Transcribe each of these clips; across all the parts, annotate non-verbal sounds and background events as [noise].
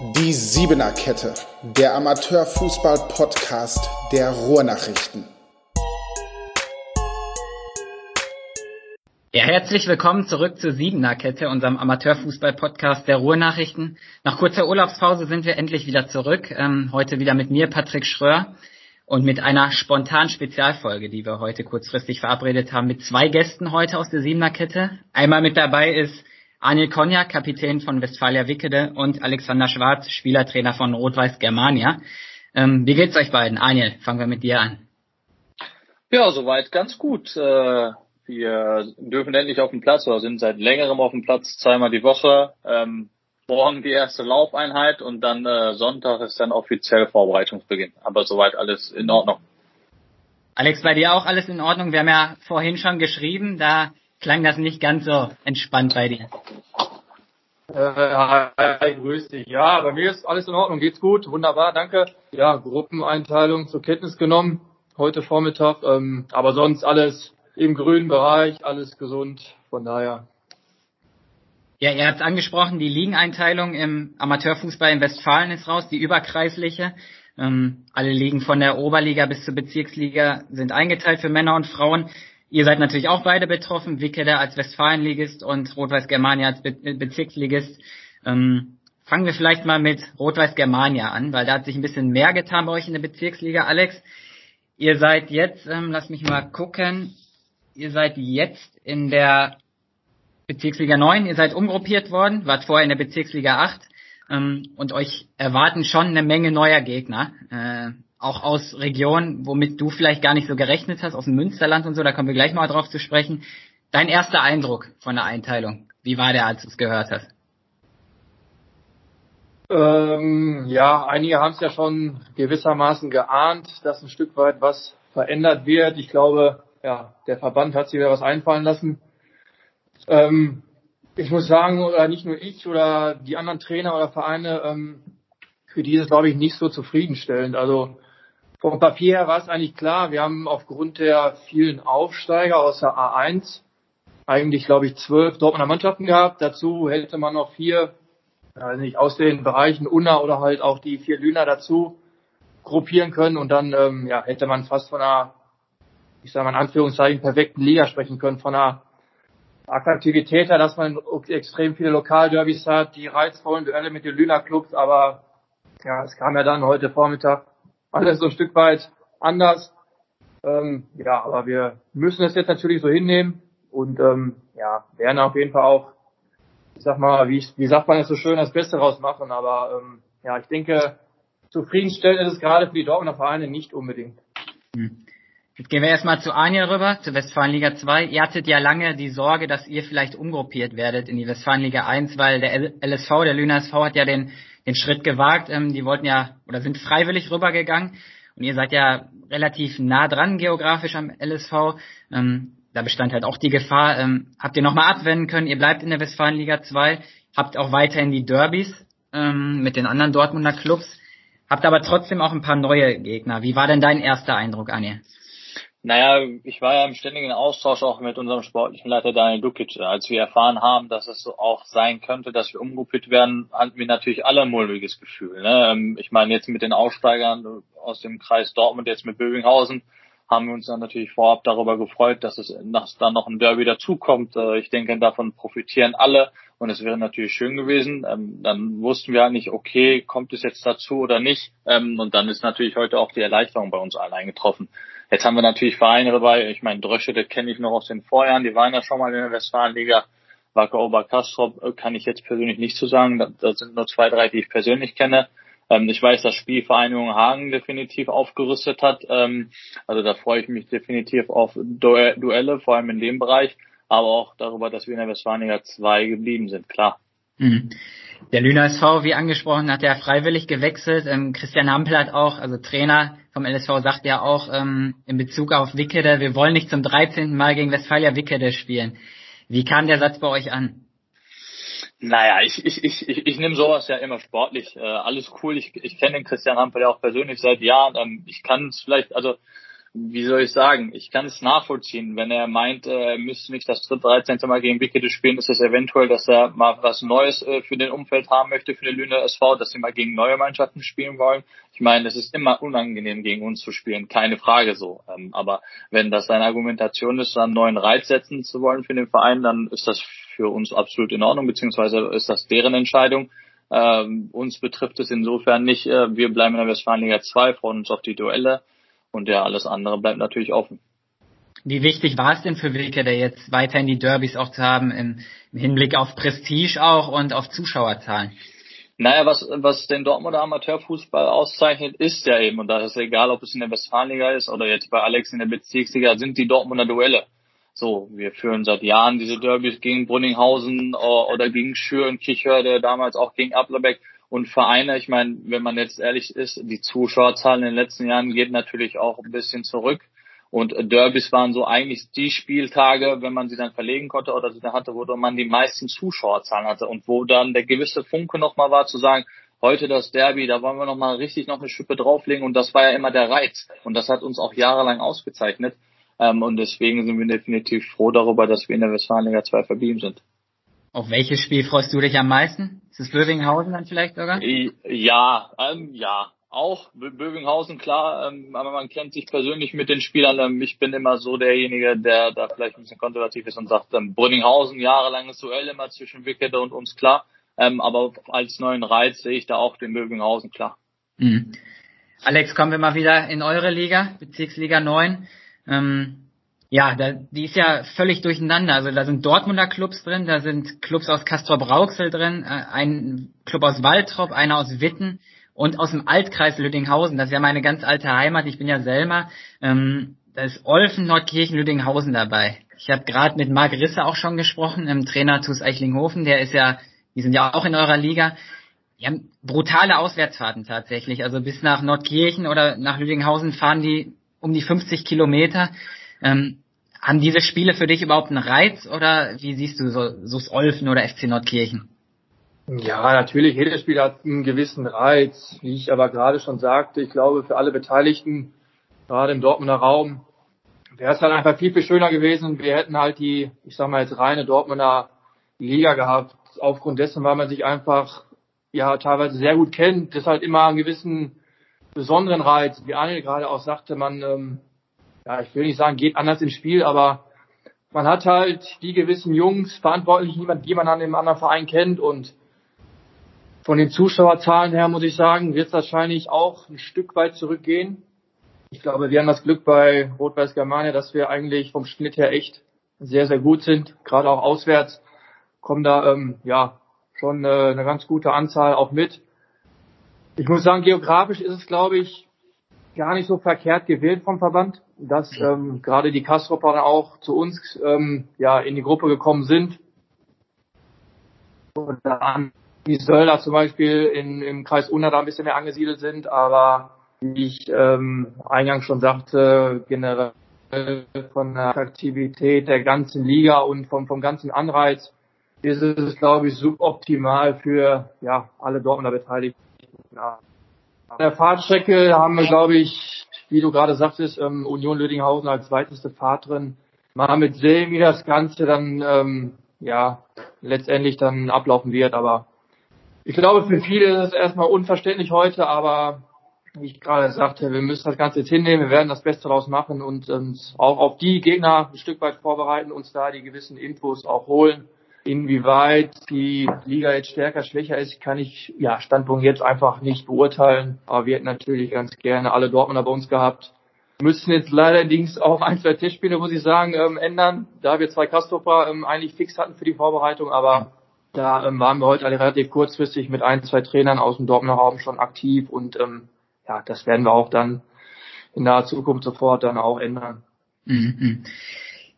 Die Siebener Kette, der Amateurfußball-Podcast der Ruhrnachrichten. Ja, herzlich willkommen zurück zur Siebener Kette, unserem Amateurfußball-Podcast der Ruhrnachrichten. Nach kurzer Urlaubspause sind wir endlich wieder zurück. Ähm, heute wieder mit mir, Patrick Schröer, und mit einer spontanen Spezialfolge, die wir heute kurzfristig verabredet haben, mit zwei Gästen heute aus der Siebener Kette. Einmal mit dabei ist Anil Konja, Kapitän von Westfalia Wickede und Alexander Schwarz, Spielertrainer von Rot-Weiß Germania. Ähm, wie geht's euch beiden? Anil, fangen wir mit dir an. Ja, soweit ganz gut. Äh, wir dürfen endlich auf dem Platz oder sind seit längerem auf dem Platz, zweimal die Woche. Ähm, morgen die erste Laufeinheit und dann äh, Sonntag ist dann offiziell Vorbereitungsbeginn. Aber soweit alles in Ordnung. Alex, bei dir auch alles in Ordnung? Wir haben ja vorhin schon geschrieben, da klang das nicht ganz so entspannt bei dir. Äh, hi, grüß dich. Ja, bei mir ist alles in Ordnung, geht's gut, wunderbar, danke. Ja, Gruppeneinteilung zur Kenntnis genommen heute Vormittag, ähm, aber sonst alles im grünen Bereich, alles gesund, von daher. Ja, ihr habt es angesprochen, die Ligeneinteilung im Amateurfußball in Westfalen ist raus, die überkreisliche. Ähm, alle Ligen von der Oberliga bis zur Bezirksliga sind eingeteilt für Männer und Frauen. Ihr seid natürlich auch beide betroffen, Wickede als Westfalenligist und Rot-Weiß Germania als Be Bezirksligist. Ähm, fangen wir vielleicht mal mit Rot-Weiß Germania an, weil da hat sich ein bisschen mehr getan bei euch in der Bezirksliga. Alex, ihr seid jetzt, ähm, lass mich mal gucken, ihr seid jetzt in der Bezirksliga 9, ihr seid umgruppiert worden, wart vorher in der Bezirksliga 8 ähm, und euch erwarten schon eine Menge neuer Gegner. Äh, auch aus Regionen, womit du vielleicht gar nicht so gerechnet hast, aus dem Münsterland und so, da kommen wir gleich mal drauf zu sprechen. Dein erster Eindruck von der Einteilung, wie war der, als du es gehört hast? Ähm, ja, einige haben es ja schon gewissermaßen geahnt, dass ein Stück weit was verändert wird. Ich glaube, ja, der Verband hat sich wieder was einfallen lassen. Ähm, ich muss sagen, oder nicht nur ich oder die anderen Trainer oder Vereine, ähm, für die ist es, glaube ich, nicht so zufriedenstellend. Also vom Papier her war es eigentlich klar. Wir haben aufgrund der vielen Aufsteiger aus der A1 eigentlich, glaube ich, zwölf Dortmunder Mannschaften gehabt. Dazu hätte man noch vier, also nicht aus den Bereichen Unna oder halt auch die vier Lüner dazu gruppieren können und dann ähm, ja, hätte man fast von einer, ich sage mal in Anführungszeichen, perfekten Liga sprechen können, von einer Attraktivität her, dass man extrem viele Lokalderbys hat, die reizvollen Duelle mit den Lüner Clubs, aber ja, es kam ja dann heute Vormittag alles so ein Stück weit anders. Ähm, ja, aber wir müssen es jetzt natürlich so hinnehmen und ähm, ja, werden auf jeden Fall auch, ich sag mal, wie, wie sagt man es so schön, das Beste rausmachen. Aber ähm, ja, ich denke, zufriedenstellend ist es gerade für die Dortmunder Vereine nicht unbedingt. Hm. Jetzt gehen wir erstmal zu Anja rüber, zur Westfalenliga 2. Ihr hattet ja lange die Sorge, dass ihr vielleicht umgruppiert werdet in die Westfalenliga 1, weil der LSV, der Lüner SV, hat ja den den Schritt gewagt. Ähm, die wollten ja oder sind freiwillig rübergegangen. Und ihr seid ja relativ nah dran geografisch am LSV. Ähm, da bestand halt auch die Gefahr. Ähm, habt ihr nochmal abwenden können? Ihr bleibt in der Westfalenliga 2, habt auch weiterhin die Derbys ähm, mit den anderen Dortmunder Clubs, habt aber trotzdem auch ein paar neue Gegner. Wie war denn dein erster Eindruck, Anja? Naja, ich war ja im ständigen Austausch auch mit unserem sportlichen Leiter Daniel Dukic. Als wir erfahren haben, dass es so auch sein könnte, dass wir umgruppiert werden, hatten wir natürlich alle ein mulmiges Gefühl. Ne? Ähm, ich meine, jetzt mit den Aussteigern aus dem Kreis Dortmund, jetzt mit Bövinghausen, haben wir uns dann natürlich vorab darüber gefreut, dass es dass dann noch ein Derby dazukommt. Äh, ich denke, davon profitieren alle und es wäre natürlich schön gewesen. Ähm, dann wussten wir halt nicht, okay, kommt es jetzt dazu oder nicht. Ähm, und dann ist natürlich heute auch die Erleichterung bei uns allen eingetroffen. Jetzt haben wir natürlich Vereine dabei. Ich meine, Drösche, das kenne ich noch aus den Vorjahren. Die waren ja schon mal in der Westfalenliga. Wacker Oberkastrop äh, kann ich jetzt persönlich nicht zu so sagen. Das sind nur zwei, drei, die ich persönlich kenne. Ähm, ich weiß, dass Spielvereinigung Hagen definitiv aufgerüstet hat. Ähm, also da freue ich mich definitiv auf Duelle, vor allem in dem Bereich. Aber auch darüber, dass wir in der Westfalenliga 2 geblieben sind, klar. Mhm. Der Lüner SV, wie angesprochen, hat ja freiwillig gewechselt. Ähm, Christian Hampel hat auch, also Trainer vom LSV, sagt ja auch ähm, in Bezug auf Wickede, wir wollen nicht zum 13. Mal gegen Westfalia Wickede spielen. Wie kam der Satz bei euch an? Naja, ich, ich, ich, ich, ich nehme sowas ja immer sportlich. Äh, alles cool. Ich, ich kenne den Christian Hampel ja auch persönlich seit Jahren. Ähm, ich kann es vielleicht, also wie soll ich sagen, ich kann es nachvollziehen. Wenn er meint, äh, er müsste nicht das dritte, 13. Mal gegen Wickede spielen, ist es eventuell, dass er mal was Neues äh, für den Umfeld haben möchte, für den Lüner SV, dass sie mal gegen neue Mannschaften spielen wollen. Ich meine, es ist immer unangenehm, gegen uns zu spielen, keine Frage so. Ähm, aber wenn das seine Argumentation ist, einen neuen Reiz setzen zu wollen für den Verein, dann ist das für uns absolut in Ordnung, beziehungsweise ist das deren Entscheidung. Ähm, uns betrifft es insofern nicht. Äh, wir bleiben in der Westfalenliga 2, freuen uns auf die Duelle und ja, alles andere bleibt natürlich offen. Wie wichtig war es denn für Wilke, der jetzt weiterhin die Derbys auch zu haben, im, im Hinblick auf Prestige auch und auf Zuschauerzahlen? Naja, was, was den Dortmunder Amateurfußball auszeichnet, ist ja eben, und da ist egal, ob es in der Westfalenliga ist oder jetzt bei Alex in der Bezirksliga, sind die Dortmunder Duelle. So, wir führen seit Jahren diese Derbys gegen Brunninghausen oder gegen Schür und Kichörde, damals auch gegen Applerbeck und Vereine. Ich meine, wenn man jetzt ehrlich ist, die Zuschauerzahlen in den letzten Jahren geht natürlich auch ein bisschen zurück. Und Derbys waren so eigentlich die Spieltage, wenn man sie dann verlegen konnte oder sie dann hatte, wo man die meisten Zuschauerzahlen hatte und wo dann der gewisse Funke nochmal war zu sagen, heute das Derby, da wollen wir nochmal richtig noch eine Schippe drauflegen und das war ja immer der Reiz und das hat uns auch jahrelang ausgezeichnet. Ähm, und deswegen sind wir definitiv froh darüber, dass wir in der Westfalenliga 2 verblieben sind. Auf welches Spiel freust du dich am meisten? Ist es Bövinghausen dann vielleicht sogar? Ja, ähm, ja. Auch Bövinghausen, klar, ähm, aber man kennt sich persönlich mit den Spielern. Ähm, ich bin immer so derjenige, der da vielleicht ein bisschen konservativ ist und sagt, ähm, Brünninghausen, jahrelanges Duell immer zwischen Wickede und uns, klar. Ähm, aber als neuen Reiz sehe ich da auch den Bövinghausen, klar. Mhm. Alex, kommen wir mal wieder in eure Liga, Bezirksliga 9. Ähm, ja, da, die ist ja völlig durcheinander. Also da sind Dortmunder Clubs drin, da sind Clubs aus Castrop Rauxel drin, äh, ein Club aus Waltrop, einer aus Witten und aus dem Altkreis Lüdinghausen. Das ist ja meine ganz alte Heimat. Ich bin ja selber. Ähm, da ist Olfen, Nordkirchen, Lüdinghausen dabei. Ich habe gerade mit Marc Risse auch schon gesprochen, im Trainer TuS Eichlinghofen. Der ist ja, die sind ja auch in eurer Liga. Die haben brutale Auswärtsfahrten tatsächlich. Also bis nach Nordkirchen oder nach Lüdinghausen fahren die um die 50 Kilometer. Ähm, haben diese Spiele für dich überhaupt einen Reiz oder wie siehst du so, so Olfen oder FC Nordkirchen? Ja, natürlich, jedes Spiel hat einen gewissen Reiz. Wie ich aber gerade schon sagte, ich glaube, für alle Beteiligten, gerade im Dortmunder Raum, wäre es halt einfach viel, viel schöner gewesen. Wir hätten halt die, ich sag mal jetzt reine Dortmunder Liga gehabt. Aufgrund dessen, weil man sich einfach, ja, teilweise sehr gut kennt. Das halt immer einen gewissen besonderen Reiz. Wie Anil gerade auch sagte, man, ähm, ja, ich will nicht sagen, geht anders ins Spiel, aber man hat halt die gewissen Jungs, Verantwortlichen, die man an dem anderen Verein kennt und von den Zuschauerzahlen her muss ich sagen, wird es wahrscheinlich auch ein Stück weit zurückgehen. Ich glaube, wir haben das Glück bei Rot-Weiß Germania, dass wir eigentlich vom Schnitt her echt sehr, sehr gut sind. Gerade auch auswärts kommen da ähm, ja schon äh, eine ganz gute Anzahl auch mit. Ich muss sagen, geografisch ist es, glaube ich, gar nicht so verkehrt gewählt vom Verband, dass ähm, gerade die Kastropper auch zu uns ähm, ja in die Gruppe gekommen sind. Oder die Sölder zum Beispiel in, im Kreis Unna da ein bisschen mehr angesiedelt sind, aber wie ich ähm, eingangs schon sagte, generell von der Aktivität der ganzen Liga und vom, vom ganzen Anreiz ist es, glaube ich, suboptimal für ja, alle Dortmunder Beteiligten. Ja der Fahrtstrecke haben wir, glaube ich, wie du gerade sagtest, ähm, Union Lüdinghausen als weiteste Fahrt drin. Mal mit sehen, wie das Ganze dann ähm, ja letztendlich dann ablaufen wird. Aber ich glaube, für viele ist es erstmal unverständlich heute, aber wie ich gerade sagte, wir müssen das Ganze jetzt hinnehmen, wir werden das Beste daraus machen und uns auch auf die Gegner ein Stück weit vorbereiten, uns da die gewissen Infos auch holen. Inwieweit die Liga jetzt stärker, schwächer ist, kann ich, ja, Standpunkt jetzt einfach nicht beurteilen. Aber wir hätten natürlich ganz gerne alle Dortmunder bei uns gehabt. Müssen jetzt leider auch ein, zwei Testspiele, muss ich sagen, ähm, ändern, da wir zwei Kastopper ähm, eigentlich fix hatten für die Vorbereitung, aber da ähm, waren wir heute alle relativ kurzfristig mit ein, zwei Trainern aus dem Dortmunder Raum schon aktiv und ähm, ja, das werden wir auch dann in naher Zukunft sofort dann auch ändern. Mhm.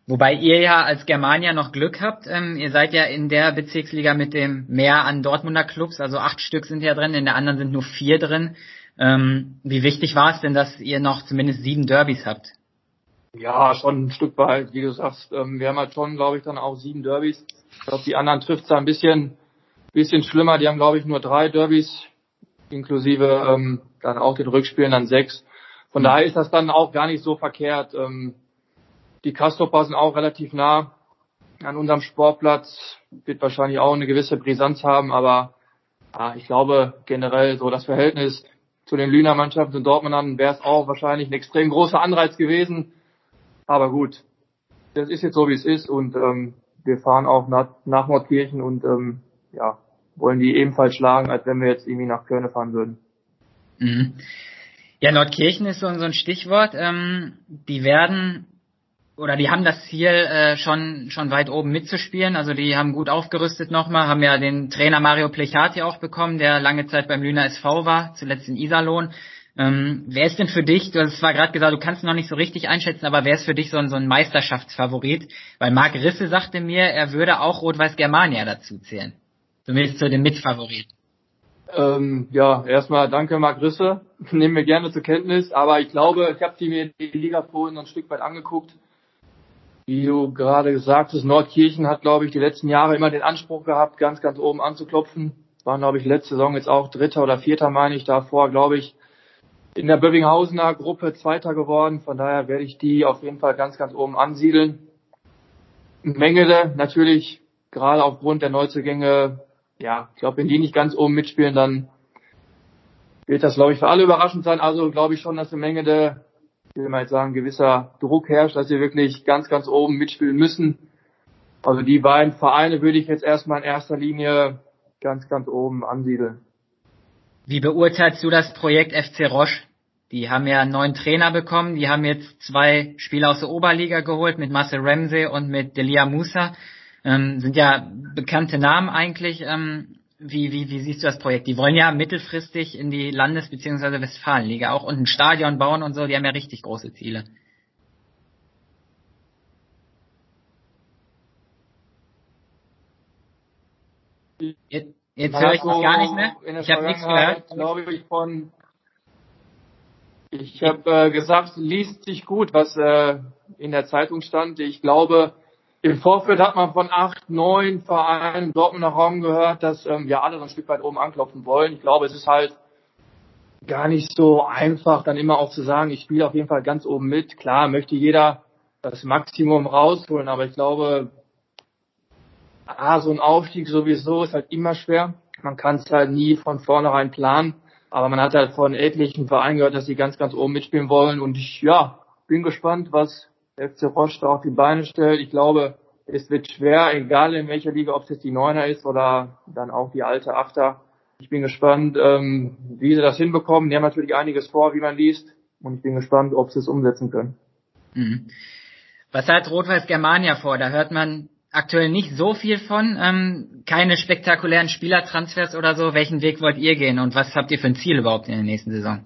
Wobei ihr ja als Germania noch Glück habt. Ähm, ihr seid ja in der Bezirksliga mit dem mehr an Dortmunder Clubs, also acht Stück sind ja drin, in der anderen sind nur vier drin. Ähm, wie wichtig war es denn, dass ihr noch zumindest sieben Derbys habt? Ja, schon ein Stück weit, wie du sagst. Ähm, wir haben halt schon, glaube ich, dann auch sieben Derbys. Ich glaube, die anderen trifft es ein bisschen, bisschen schlimmer. Die haben, glaube ich, nur drei Derbys, inklusive ähm, dann auch den Rückspielen, dann sechs. Von mhm. daher ist das dann auch gar nicht so verkehrt. Ähm, die Kastropper sind auch relativ nah an unserem Sportplatz, wird wahrscheinlich auch eine gewisse Brisanz haben, aber ja, ich glaube generell so das Verhältnis zu den Lüner Mannschaften in Dortmund wäre es auch wahrscheinlich ein extrem großer Anreiz gewesen. Aber gut, das ist jetzt so wie es ist und ähm, wir fahren auch nach, nach Nordkirchen und ähm, ja, wollen die ebenfalls schlagen, als wenn wir jetzt irgendwie nach Köln fahren würden. Mhm. Ja, Nordkirchen ist so ein Stichwort. Ähm, die werden oder die haben das Ziel, äh, schon, schon weit oben mitzuspielen. Also die haben gut aufgerüstet nochmal, haben ja den Trainer Mario Plechati auch bekommen, der lange Zeit beim Lüner SV war, zuletzt in Iserlohn. Ähm, wer ist denn für dich, du hast zwar gerade gesagt, du kannst noch nicht so richtig einschätzen, aber wer ist für dich so ein, so ein Meisterschaftsfavorit? Weil Marc Risse sagte mir, er würde auch Rot-Weiß Germania dazu zählen. Zumindest zu den Mitfavoriten. Ähm, ja, erstmal danke Marc Risse, [laughs] nehmen wir gerne zur Kenntnis, aber ich glaube, ich habe die mir die Liga vorhin ein Stück weit angeguckt wie du gerade gesagt hast, Nordkirchen hat, glaube ich, die letzten Jahre immer den Anspruch gehabt, ganz, ganz oben anzuklopfen. Waren, glaube ich, letzte Saison jetzt auch Dritter oder Vierter, meine ich, davor, glaube ich, in der Böbinghausener Gruppe Zweiter geworden. Von daher werde ich die auf jeden Fall ganz, ganz oben ansiedeln. Mengele natürlich, gerade aufgrund der Neuzugänge, ja, ich glaube, wenn die nicht ganz oben mitspielen, dann wird das, glaube ich, für alle überraschend sein. Also glaube ich schon, dass eine Menge der ich will mal jetzt sagen, gewisser Druck herrscht, dass sie wirklich ganz, ganz oben mitspielen müssen. Also die beiden Vereine würde ich jetzt erstmal in erster Linie ganz, ganz oben ansiedeln. Wie beurteilst du das Projekt FC Roche? Die haben ja einen neuen Trainer bekommen, die haben jetzt zwei Spieler aus der Oberliga geholt mit Marcel Ramsey und mit Delia Musa. Ähm, sind ja bekannte Namen eigentlich. Ähm, wie, wie, wie siehst du das Projekt? Die wollen ja mittelfristig in die Landes- bzw. Westfalenliga auch und ein Stadion bauen und so, die haben ja richtig große Ziele. Jetzt, jetzt höre ich dich gar nicht mehr. Ich habe nichts gehört. Glaube ich von ich habe äh, gesagt, liest sich gut, was äh, in der Zeitung stand. Ich glaube, im Vorfeld hat man von acht, neun Vereinen Dortmunder Raum gehört, dass ähm, ja alle so ein Stück weit oben anklopfen wollen. Ich glaube, es ist halt gar nicht so einfach, dann immer auch zu sagen, ich spiele auf jeden Fall ganz oben mit. Klar, möchte jeder das Maximum rausholen, aber ich glaube, ah, so ein Aufstieg sowieso ist halt immer schwer. Man kann es halt nie von vornherein planen. Aber man hat halt von etlichen Vereinen gehört, dass sie ganz, ganz oben mitspielen wollen. Und ich, ja, bin gespannt, was FC Roche auf die Beine stellt. Ich glaube, es wird schwer, egal in welcher Liga, ob es jetzt die Neuner ist oder dann auch die alte Achter. Ich bin gespannt, ähm, wie sie das hinbekommen. Die haben natürlich einiges vor, wie man liest. Und ich bin gespannt, ob sie es umsetzen können. Mhm. Was hat Rot-Weiß Germania vor? Da hört man aktuell nicht so viel von. Ähm, keine spektakulären Spielertransfers oder so. Welchen Weg wollt ihr gehen und was habt ihr für ein Ziel überhaupt in der nächsten Saison?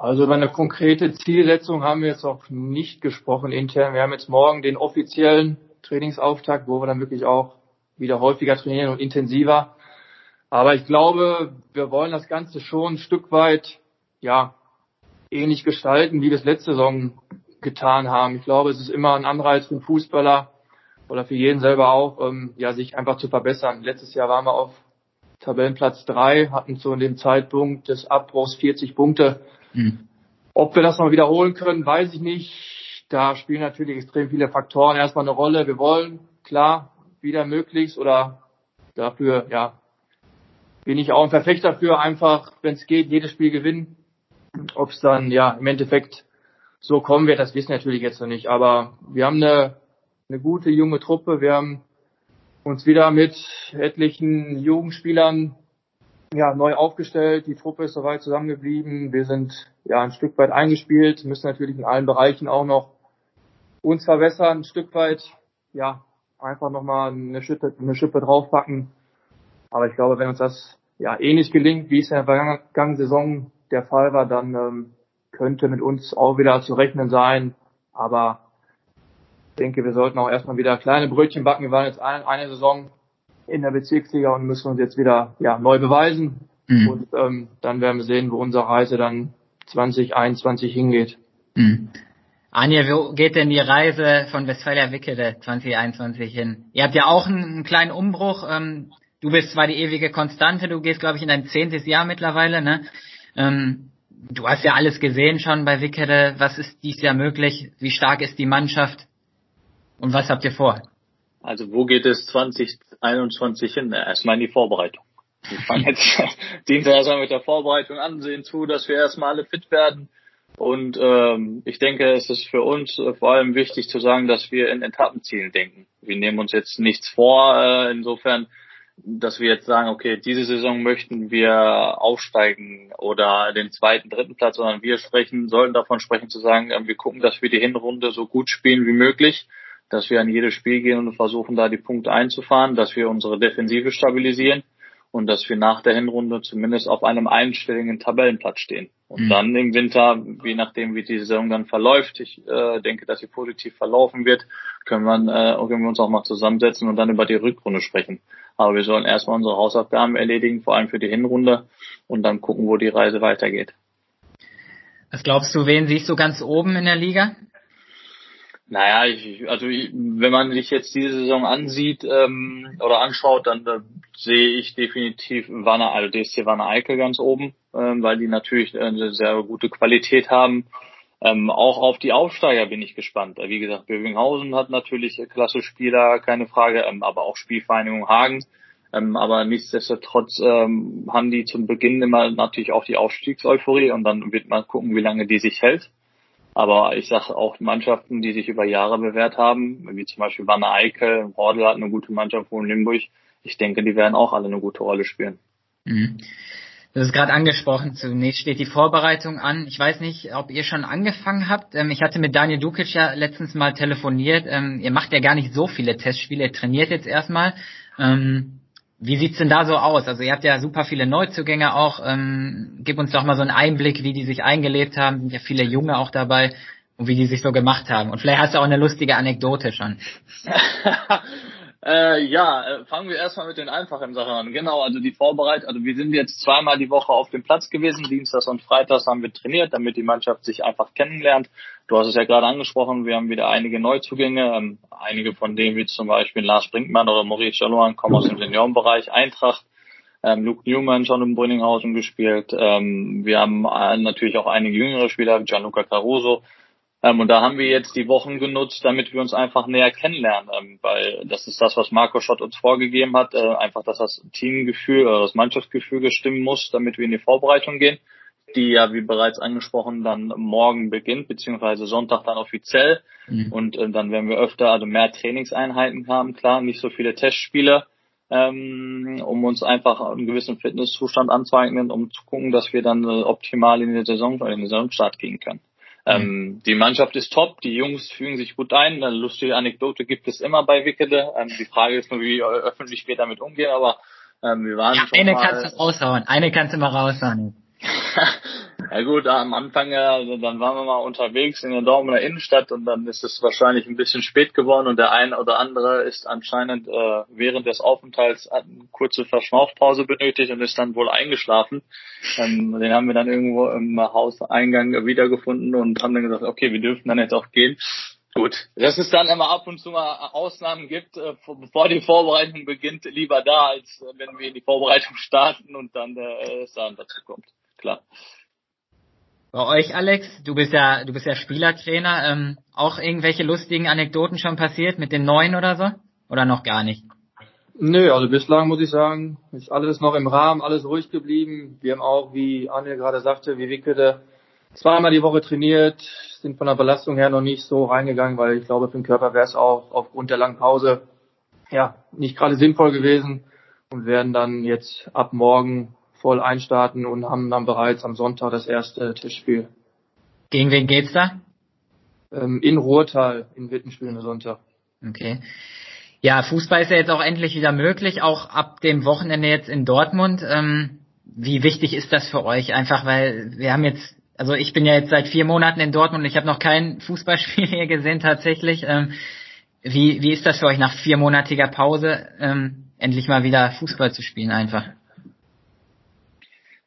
Also über eine konkrete Zielsetzung haben wir jetzt noch nicht gesprochen intern. Wir haben jetzt morgen den offiziellen Trainingsauftakt, wo wir dann wirklich auch wieder häufiger trainieren und intensiver. Aber ich glaube, wir wollen das Ganze schon ein Stück weit, ja, ähnlich gestalten, wie wir es letzte Saison getan haben. Ich glaube, es ist immer ein Anreiz für den Fußballer oder für jeden selber auch, ähm, ja, sich einfach zu verbessern. Letztes Jahr waren wir auf Tabellenplatz drei, hatten zu dem Zeitpunkt des Abbruchs 40 Punkte. Mhm. Ob wir das noch wiederholen können, weiß ich nicht. Da spielen natürlich extrem viele Faktoren erstmal eine Rolle. Wir wollen, klar, wieder möglichst oder dafür, ja, bin ich auch ein Verfechter für einfach, wenn es geht, jedes Spiel gewinnen. Ob es dann, ja, im Endeffekt so kommen wird, das wissen wir natürlich jetzt noch nicht. Aber wir haben eine, eine gute junge Truppe. Wir haben uns wieder mit etlichen Jugendspielern ja, neu aufgestellt, die Truppe ist soweit zusammengeblieben, wir sind ja ein Stück weit eingespielt, müssen natürlich in allen Bereichen auch noch uns verbessern, ein Stück weit, ja, einfach nochmal eine Schippe, eine Schippe draufpacken. Aber ich glaube, wenn uns das ja ähnlich gelingt, wie es in der vergangenen Saison der Fall war, dann ähm, könnte mit uns auch wieder zu rechnen sein. Aber ich denke, wir sollten auch erstmal wieder kleine Brötchen backen. Wir waren jetzt eine, eine Saison in der Bezirksliga und müssen uns jetzt wieder ja, neu beweisen. Mhm. Und ähm, dann werden wir sehen, wo unsere Reise dann 2021 hingeht. Mhm. Anja, wo geht denn die Reise von Westfalia Wickede 2021 hin? Ihr habt ja auch einen, einen kleinen Umbruch. Ähm, du bist zwar die ewige Konstante, du gehst, glaube ich, in dein zehntes Jahr mittlerweile. Ne? Ähm, du hast ja alles gesehen schon bei Wickede. Was ist dies Jahr möglich? Wie stark ist die Mannschaft? Und was habt ihr vor? Also wo geht es 2021 hin? Erstmal in die Vorbereitung. Wir fangen jetzt [laughs] Dienstag erstmal mit der Vorbereitung an, sehen zu, dass wir erstmal alle fit werden. Und ähm, ich denke, es ist für uns äh, vor allem wichtig zu sagen, dass wir in Etappenzielen denken. Wir nehmen uns jetzt nichts vor, äh, insofern, dass wir jetzt sagen, okay, diese Saison möchten wir aufsteigen oder den zweiten, dritten Platz, sondern wir sprechen, sollten davon sprechen zu sagen, äh, wir gucken, dass wir die Hinrunde so gut spielen wie möglich dass wir an jedes Spiel gehen und versuchen, da die Punkte einzufahren, dass wir unsere Defensive stabilisieren und dass wir nach der Hinrunde zumindest auf einem einstelligen Tabellenplatz stehen. Und mhm. dann im Winter, je nachdem wie die Saison dann verläuft, ich äh, denke, dass sie positiv verlaufen wird, können wir, äh, können wir uns auch mal zusammensetzen und dann über die Rückrunde sprechen. Aber wir sollen erstmal unsere Hausaufgaben erledigen, vor allem für die Hinrunde und dann gucken, wo die Reise weitergeht. Was glaubst du, wen siehst du ganz oben in der Liga? Naja, ich, also ich, wenn man sich jetzt diese Saison ansieht ähm, oder anschaut, dann äh, sehe ich definitiv Wanne, also DSC Wanne Eickel ganz oben, ähm, weil die natürlich eine sehr gute Qualität haben. Ähm, auch auf die Aufsteiger bin ich gespannt. Wie gesagt, Bövinghausen hat natürlich klasse Spieler, keine Frage, ähm, aber auch Spielvereinigung Hagen. Ähm, aber nichtsdestotrotz ähm, haben die zum Beginn immer natürlich auch die Aufstiegseuphorie und dann wird man gucken, wie lange die sich hält. Aber ich sage auch Mannschaften, die sich über Jahre bewährt haben, wie zum Beispiel Wanne Eickel, Hordel hat eine gute Mannschaft, in Limburg, ich denke, die werden auch alle eine gute Rolle spielen. Mhm. Das ist gerade angesprochen. Zunächst steht die Vorbereitung an. Ich weiß nicht, ob ihr schon angefangen habt. Ähm, ich hatte mit Daniel Dukic ja letztens mal telefoniert. Ähm, ihr macht ja gar nicht so viele Testspiele. Ihr trainiert jetzt erstmal. Ähm, wie sieht's denn da so aus? Also ihr habt ja super viele Neuzugänge auch. Ähm, gib uns doch mal so einen Einblick, wie die sich eingelebt haben. Sind ja viele Junge auch dabei und wie die sich so gemacht haben. Und vielleicht hast du auch eine lustige Anekdote schon. [laughs] Äh, ja, fangen wir erstmal mit den einfachen Sachen an. Genau, also die Vorbereitung, also wir sind jetzt zweimal die Woche auf dem Platz gewesen. Dienstags und Freitags haben wir trainiert, damit die Mannschaft sich einfach kennenlernt. Du hast es ja gerade angesprochen, wir haben wieder einige Neuzugänge. Ähm, einige von denen, wie zum Beispiel Lars Brinkmann oder Maurice Jaloan, kommen aus dem Seniorenbereich. Eintracht, ähm, Luke Newman schon in Brünninghausen gespielt. Ähm, wir haben äh, natürlich auch einige jüngere Spieler, Gianluca Caruso, ähm, und da haben wir jetzt die Wochen genutzt, damit wir uns einfach näher kennenlernen, ähm, weil das ist das, was Marco Schott uns vorgegeben hat, äh, einfach, dass das Teamgefühl oder das Mannschaftsgefühl gestimmt muss, damit wir in die Vorbereitung gehen, die ja, wie bereits angesprochen, dann morgen beginnt, beziehungsweise Sonntag dann offiziell. Mhm. Und äh, dann werden wir öfter, also mehr Trainingseinheiten haben, klar, nicht so viele Testspiele, ähm, um uns einfach einen gewissen Fitnesszustand anzueignen, um zu gucken, dass wir dann äh, optimal in der Saison oder in den Saisonstart gehen können. Ähm, die Mannschaft ist top, die Jungs fügen sich gut ein. Eine lustige Anekdote gibt es immer bei Wickede. Ähm, die Frage ist nur, wie öffentlich wir damit umgehen, aber ähm, wir waren ja, schon eine mal, kannst du raushauen, eine kannst du mal raushauen. [laughs] ja gut, am Anfang, also dann waren wir mal unterwegs in der Dortmunder Innenstadt und dann ist es wahrscheinlich ein bisschen spät geworden und der eine oder andere ist anscheinend äh, während des Aufenthalts eine kurze Verschnaufpause benötigt und ist dann wohl eingeschlafen. Ähm, den haben wir dann irgendwo im Hauseingang wiedergefunden und haben dann gesagt, okay, wir dürfen dann jetzt auch gehen. Gut, dass es dann immer ab und zu mal Ausnahmen gibt, äh, bevor die Vorbereitung beginnt, lieber da, als äh, wenn wir in die Vorbereitung starten und dann äh, es dann dazu kommt klar. Bei euch, Alex, du bist ja, du bist ja Spielertrainer, ähm, auch irgendwelche lustigen Anekdoten schon passiert mit den Neuen oder so? Oder noch gar nicht? Nö, also bislang muss ich sagen, ist alles noch im Rahmen, alles ruhig geblieben. Wir haben auch, wie Anne gerade sagte, wie Wickede, zweimal die Woche trainiert, sind von der Belastung her noch nicht so reingegangen, weil ich glaube, für den Körper wäre es auch aufgrund der langen Pause ja nicht gerade sinnvoll gewesen und werden dann jetzt ab morgen voll einstarten und haben dann bereits am Sonntag das erste Tischspiel. Gegen wen geht's da? Ähm, in Ruhrtal, in Witten spielen wir Sonntag. Okay. Ja, Fußball ist ja jetzt auch endlich wieder möglich, auch ab dem Wochenende jetzt in Dortmund. Ähm, wie wichtig ist das für euch? Einfach weil wir haben jetzt, also ich bin ja jetzt seit vier Monaten in Dortmund und ich habe noch kein Fußballspiel [laughs] hier gesehen tatsächlich. Ähm, wie, wie ist das für euch nach viermonatiger Pause, ähm, endlich mal wieder Fußball zu spielen einfach?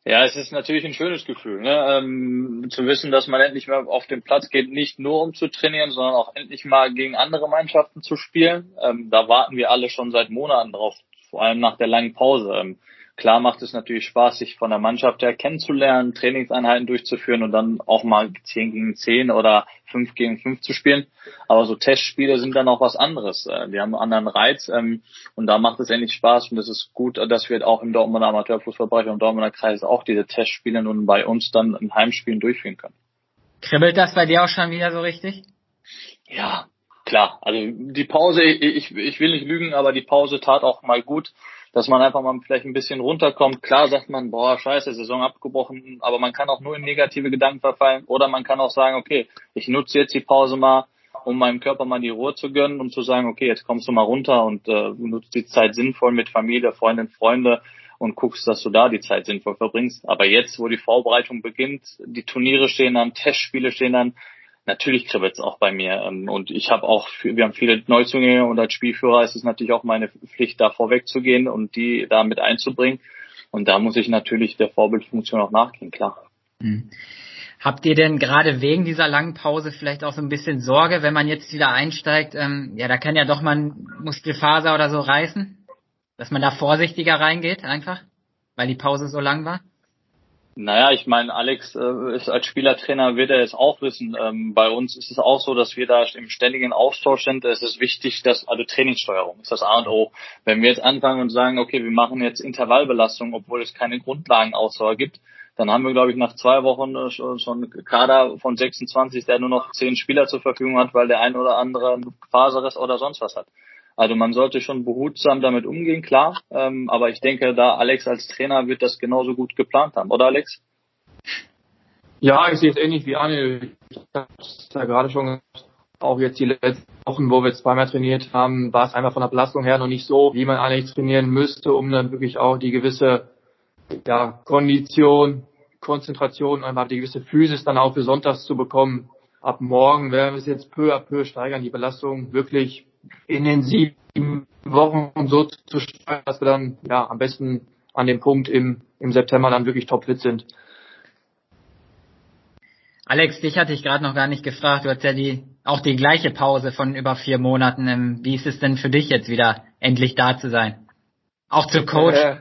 Ja, es ist natürlich ein schönes Gefühl, ne? ähm, zu wissen, dass man endlich mal auf den Platz geht, nicht nur um zu trainieren, sondern auch endlich mal gegen andere Mannschaften zu spielen. Ähm, da warten wir alle schon seit Monaten drauf, vor allem nach der langen Pause. Ähm, klar macht es natürlich Spaß, sich von der Mannschaft her kennenzulernen, Trainingseinheiten durchzuführen und dann auch mal 10 gegen 10 oder 5 gegen 5 zu spielen. Aber so Testspiele sind dann auch was anderes. Äh, die haben einen anderen Reiz ähm, und da macht es endlich Spaß und es ist gut, dass wir auch im Dortmunder Amateurfußballbereich und im Dortmunder Kreis auch diese Testspiele nun bei uns dann in Heimspielen durchführen können. Kribbelt das bei dir auch schon wieder so richtig? Ja, klar. Also die Pause, ich, ich will nicht lügen, aber die Pause tat auch mal gut, dass man einfach mal vielleicht ein bisschen runterkommt. Klar sagt man, boah, scheiße, Saison abgebrochen, aber man kann auch nur in negative Gedanken verfallen oder man kann auch sagen, okay, ich nutze jetzt die Pause mal, um meinem Körper mal die Ruhe zu gönnen und zu sagen, okay, jetzt kommst du mal runter und äh, nutzt die Zeit sinnvoll mit Familie, Freundin, Freunde und guckst, dass du da die Zeit sinnvoll verbringst. Aber jetzt, wo die Vorbereitung beginnt, die Turniere stehen an, Testspiele stehen an, natürlich kribbelt es auch bei mir. Ähm, und ich habe auch, wir haben viele Neuzugänge und als Spielführer ist es natürlich auch meine Pflicht, da vorwegzugehen und die da mit einzubringen. Und da muss ich natürlich der Vorbildfunktion auch nachgehen, klar. Mhm. Habt ihr denn gerade wegen dieser langen Pause vielleicht auch so ein bisschen Sorge, wenn man jetzt wieder einsteigt? Ähm, ja, da kann ja doch mal Muskelfaser oder so reißen, dass man da vorsichtiger reingeht einfach, weil die Pause so lang war? Naja, ich meine, Alex äh, ist als Spielertrainer, wird er es auch wissen. Ähm, bei uns ist es auch so, dass wir da im ständigen Austausch sind. Es ist wichtig, dass, also Trainingssteuerung ist das A und O. Wenn wir jetzt anfangen und sagen, okay, wir machen jetzt Intervallbelastung, obwohl es keine Grundlagenausdauer gibt, dann haben wir, glaube ich, nach zwei Wochen äh, schon, schon Kader von 26, der nur noch zehn Spieler zur Verfügung hat, weil der ein oder andere Faserriss oder sonst was hat. Also man sollte schon behutsam damit umgehen, klar. Ähm, aber ich denke, da Alex als Trainer wird das genauso gut geplant haben, oder Alex? Ja, ich sehe es ähnlich wie Anne. Ich habe es ja gerade schon gesagt, auch jetzt die letzten Wochen, wo wir zweimal trainiert haben, war es einfach von der Belastung her noch nicht so, wie man eigentlich trainieren müsste, um dann wirklich auch die gewisse ja, Kondition, Konzentration, einfach die gewisse Physis dann auch für Sonntags zu bekommen. Ab morgen werden wir es jetzt peu à peu steigern, die Belastung wirklich in den sieben Wochen so zu steuern, dass wir dann ja am besten an dem Punkt im, im September dann wirklich topfit sind. Alex, dich hatte ich gerade noch gar nicht gefragt. Du hast ja die auch die gleiche Pause von über vier Monaten. Ähm, wie ist es denn für dich jetzt wieder endlich da zu sein? Auch zu Coach? Äh,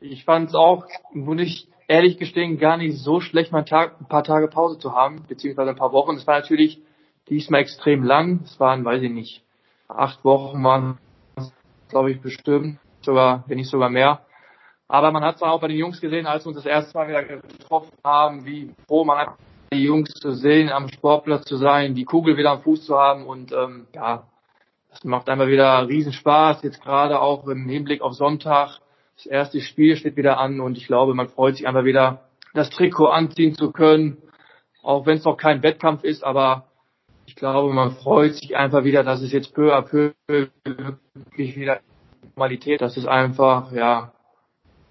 ich fand es auch, muss ich ehrlich gestehen, gar nicht so schlecht, mal ein, Tag, ein paar Tage Pause zu haben, beziehungsweise ein paar Wochen. Es war natürlich diesmal extrem lang. Es waren, weiß ich nicht, acht Wochen waren glaube ich, bestimmt, sogar, wenn nicht sogar mehr. Aber man hat es auch bei den Jungs gesehen, als wir uns das erste Mal wieder getroffen haben, wie froh man einfach die Jungs zu sehen, am Sportplatz zu sein, die Kugel wieder am Fuß zu haben und ähm, ja, das macht einfach wieder Riesenspaß. Jetzt gerade auch im Hinblick auf Sonntag. Das erste Spiel steht wieder an und ich glaube, man freut sich einfach wieder, das Trikot anziehen zu können, auch wenn es noch kein Wettkampf ist, aber ich glaube, man freut sich einfach wieder, dass es jetzt peu à peu wirklich wieder Normalität, dass es einfach, ja,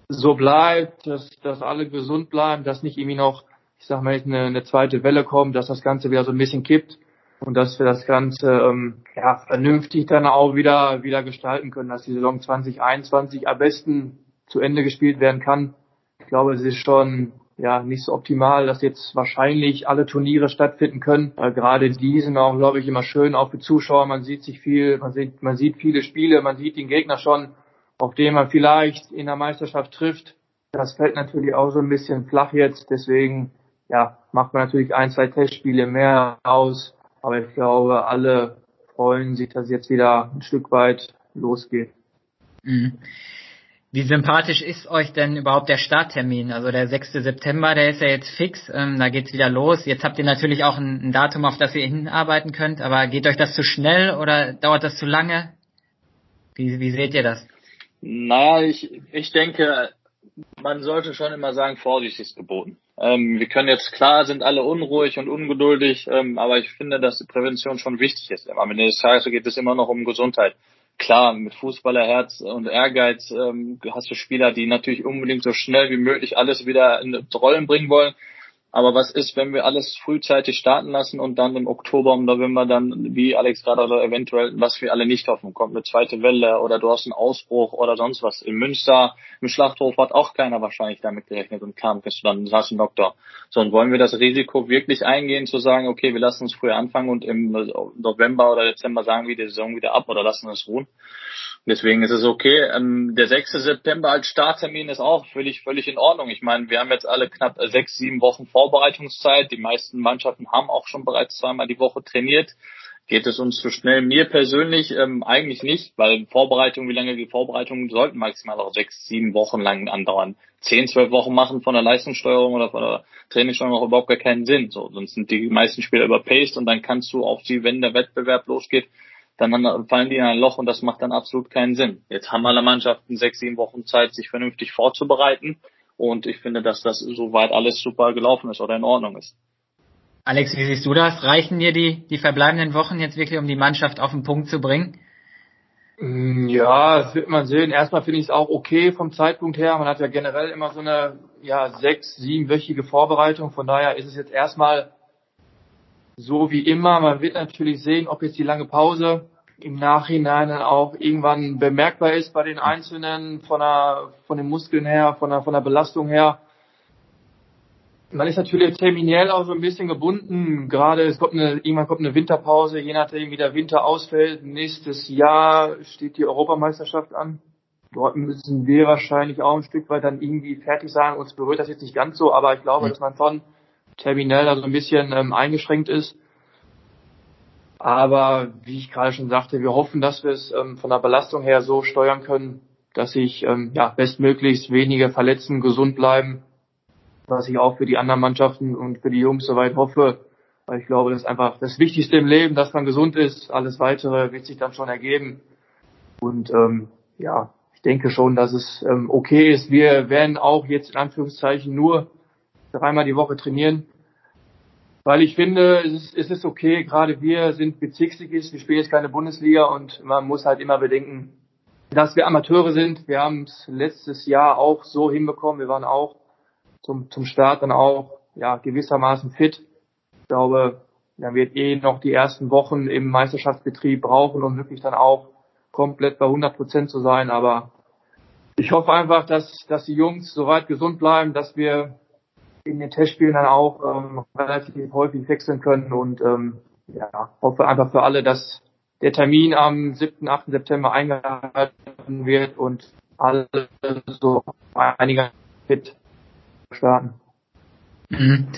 so bleibt, dass, dass alle gesund bleiben, dass nicht irgendwie noch, ich sag mal, eine, eine zweite Welle kommt, dass das Ganze wieder so ein bisschen kippt und dass wir das Ganze ähm, ja, vernünftig dann auch wieder wieder gestalten können, dass die Saison 2021 am besten zu Ende gespielt werden kann. Ich glaube, es ist schon ja nicht so optimal, dass jetzt wahrscheinlich alle Turniere stattfinden können. Äh, gerade die sind auch, glaube ich, immer schön auch für Zuschauer. Man sieht sich viel, man sieht, man sieht viele Spiele, man sieht den Gegner schon, auf den man vielleicht in der Meisterschaft trifft. Das fällt natürlich auch so ein bisschen flach jetzt. Deswegen ja, macht man natürlich ein, zwei Testspiele mehr aus. Aber ich glaube, alle freuen sich, dass jetzt wieder ein Stück weit losgeht. Mhm. Wie sympathisch ist euch denn überhaupt der Starttermin? Also der 6. September, der ist ja jetzt fix, ähm, da geht's wieder los. Jetzt habt ihr natürlich auch ein, ein, Datum, auf das ihr hinarbeiten könnt, aber geht euch das zu schnell oder dauert das zu lange? Wie, wie seht ihr das? Naja, ich, ich denke, man sollte schon immer sagen, Vorsicht ist geboten. Ähm, wir können jetzt klar, sind alle unruhig und ungeduldig, ähm, aber ich finde, dass die Prävention schon wichtig ist. Am Ende des Tages geht es immer noch um Gesundheit klar, mit Fußballerherz und Ehrgeiz ähm, hast du Spieler, die natürlich unbedingt so schnell wie möglich alles wieder in Rollen bringen wollen. Aber was ist, wenn wir alles frühzeitig starten lassen und dann im Oktober und November dann, wie Alex gerade oder eventuell, was wir alle nicht hoffen, kommt eine zweite Welle oder du hast einen Ausbruch oder sonst was. In Münster, im Schlachthof hat auch keiner wahrscheinlich damit gerechnet und kam, dann saß ein Doktor. So, und wollen wir das Risiko wirklich eingehen, zu sagen, okay, wir lassen uns früher anfangen und im November oder Dezember sagen wir die Saison wieder ab oder lassen es ruhen? Deswegen ist es okay. Ähm, der 6. September als Starttermin ist auch völlig, völlig in Ordnung. Ich meine, wir haben jetzt alle knapp sechs, sieben Wochen Vorbereitungszeit. Die meisten Mannschaften haben auch schon bereits zweimal die Woche trainiert. Geht es uns zu schnell? Mir persönlich ähm, eigentlich nicht, weil Vorbereitung, wie lange die Vorbereitungen sollten maximal auch sechs, sieben Wochen lang andauern. Zehn, zwölf Wochen machen von der Leistungssteuerung oder von der Trainingssteuerung auch überhaupt gar keinen Sinn. So, sonst sind die meisten Spieler überpaced und dann kannst du auf sie, wenn der Wettbewerb losgeht, dann fallen die in ein Loch und das macht dann absolut keinen Sinn. Jetzt haben alle Mannschaften sechs, sieben Wochen Zeit, sich vernünftig vorzubereiten und ich finde, dass das soweit alles super gelaufen ist oder in Ordnung ist. Alex, wie siehst du das? Reichen dir die, die verbleibenden Wochen jetzt wirklich, um die Mannschaft auf den Punkt zu bringen? Mm, ja, das wird man sehen. Erstmal finde ich es auch okay vom Zeitpunkt her. Man hat ja generell immer so eine ja, sechs, siebenwöchige Vorbereitung. Von daher ist es jetzt erstmal so wie immer. Man wird natürlich sehen, ob jetzt die lange Pause im Nachhinein dann auch irgendwann bemerkbar ist bei den Einzelnen von der, von den Muskeln her, von der, von der Belastung her. Man ist natürlich terminell auch so ein bisschen gebunden. Gerade es kommt eine, irgendwann kommt eine Winterpause, je nachdem wie der Winter ausfällt. Nächstes Jahr steht die Europameisterschaft an. Dort müssen wir wahrscheinlich auch ein Stück weit dann irgendwie fertig sein. Uns berührt das jetzt nicht ganz so, aber ich glaube, dass man schon terminell da so ein bisschen ähm, eingeschränkt ist. Aber wie ich gerade schon sagte, wir hoffen, dass wir es ähm, von der Belastung her so steuern können, dass sich ähm, ja, bestmöglichst wenige verletzen, gesund bleiben, was ich auch für die anderen Mannschaften und für die Jungs soweit hoffe. Weil ich glaube, das ist einfach das Wichtigste im Leben, dass man gesund ist. Alles weitere wird sich dann schon ergeben. Und ähm, ja, ich denke schon, dass es ähm, okay ist. Wir werden auch jetzt in Anführungszeichen nur dreimal die Woche trainieren. Weil ich finde, es ist, es ist okay, gerade wir sind Bezirksligist, wir spielen jetzt keine Bundesliga und man muss halt immer bedenken, dass wir Amateure sind. Wir haben es letztes Jahr auch so hinbekommen. Wir waren auch zum, zum Start dann auch ja, gewissermaßen fit. Ich glaube, dann wird eh noch die ersten Wochen im Meisterschaftsbetrieb brauchen, um wirklich dann auch komplett bei 100 Prozent zu sein. Aber ich hoffe einfach, dass, dass die Jungs soweit gesund bleiben, dass wir in den Testspielen dann auch ähm, relativ häufig wechseln können und ähm, ja, hoffe einfach für alle, dass der Termin am 7., 8. September eingehalten wird und alle so einiger fit starten. Mhm.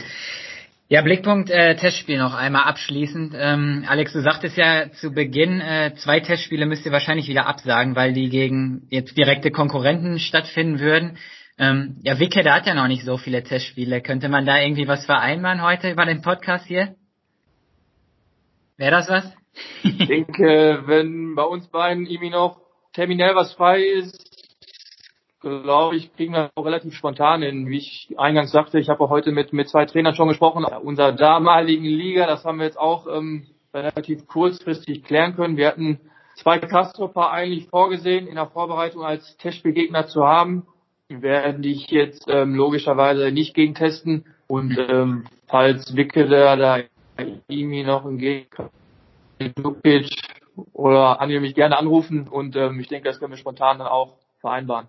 Ja, Blickpunkt äh, Testspiel noch einmal abschließend. Ähm, Alex, du sagtest ja zu Beginn, äh, zwei Testspiele müsst ihr wahrscheinlich wieder absagen, weil die gegen jetzt direkte Konkurrenten stattfinden würden. Ähm, ja, Wicke, der hat ja noch nicht so viele Testspiele. Könnte man da irgendwie was vereinbaren heute über den Podcast hier? Wäre das was? ich denke, wenn bei uns beiden irgendwie noch terminell was frei ist, glaube ich, kriegen wir auch relativ spontan hin. Wie ich eingangs sagte, ich habe auch heute mit, mit zwei Trainern schon gesprochen. Unserer damaligen Liga, das haben wir jetzt auch ähm, relativ kurzfristig klären können. Wir hatten zwei Castro-Paar eigentlich vorgesehen, in der Vorbereitung als Testspielgegner zu haben werden dich jetzt ähm, logischerweise nicht gegen testen und ähm, falls Wicke da, da irgendwie noch ein Gegner oder Anja mich gerne anrufen und ähm, ich denke, das können wir spontan dann auch vereinbaren.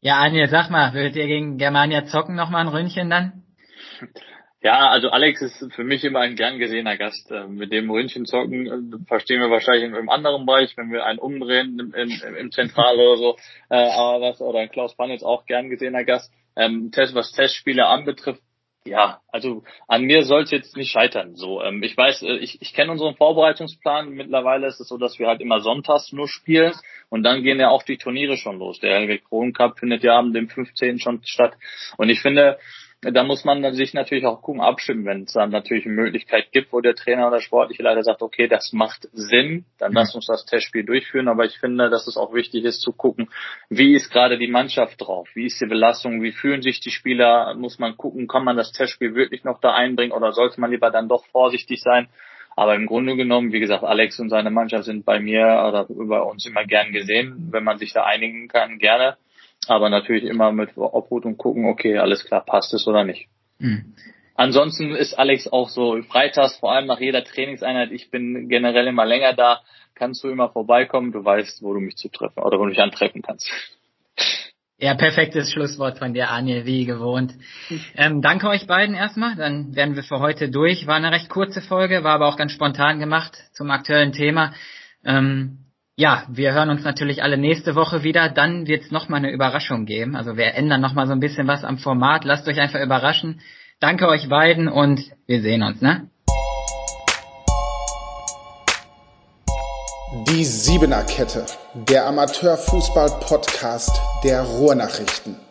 Ja, Anja, sag mal, würdet ihr gegen Germania zocken noch mal ein Ründchen dann? [laughs] Ja, also Alex ist für mich immer ein gern gesehener Gast. Ähm, mit dem Ründchen zocken äh, verstehen wir wahrscheinlich im anderen Bereich, wenn wir einen umdrehen im, im, im Zentral oder so. Äh, aber was, oder ein Klaus Panitz auch gern gesehener Gast. Ähm, Test, was Testspiele anbetrifft, ja, also an mir soll es jetzt nicht scheitern. So, ähm, ich weiß, äh, ich, ich kenne unseren Vorbereitungsplan. Mittlerweile ist es so, dass wir halt immer sonntags nur spielen und dann gehen ja auch die Turniere schon los. Der Helwig Kron Cup findet ja am dem 15. schon statt. Und ich finde, da muss man sich natürlich auch gucken, abstimmen, wenn es dann natürlich eine Möglichkeit gibt, wo der Trainer oder sportliche Leiter sagt, okay, das macht Sinn, dann mhm. lass uns das Testspiel durchführen. Aber ich finde, dass es auch wichtig ist zu gucken, wie ist gerade die Mannschaft drauf, wie ist die Belastung, wie fühlen sich die Spieler, muss man gucken, kann man das Testspiel wirklich noch da einbringen oder sollte man lieber dann doch vorsichtig sein. Aber im Grunde genommen, wie gesagt, Alex und seine Mannschaft sind bei mir oder bei uns immer gern gesehen. Wenn man sich da einigen kann, gerne aber natürlich immer mit Obhut und gucken, okay, alles klar, passt es oder nicht. Mhm. Ansonsten ist Alex auch so freitags, vor allem nach jeder Trainingseinheit, ich bin generell immer länger da, kannst du immer vorbeikommen, du weißt, wo du mich zu treffen oder wo du mich antreffen kannst. Ja, perfektes Schlusswort von dir, Aniel, wie gewohnt. Ähm, danke euch beiden erstmal. Dann werden wir für heute durch. War eine recht kurze Folge, war aber auch ganz spontan gemacht zum aktuellen Thema. Ähm, ja, wir hören uns natürlich alle nächste Woche wieder. Dann wird es nochmal eine Überraschung geben. Also wir ändern nochmal so ein bisschen was am Format. Lasst euch einfach überraschen. Danke euch beiden und wir sehen uns, ne? Die Siebener Kette, der Amateurfußball-Podcast der Ruhrnachrichten.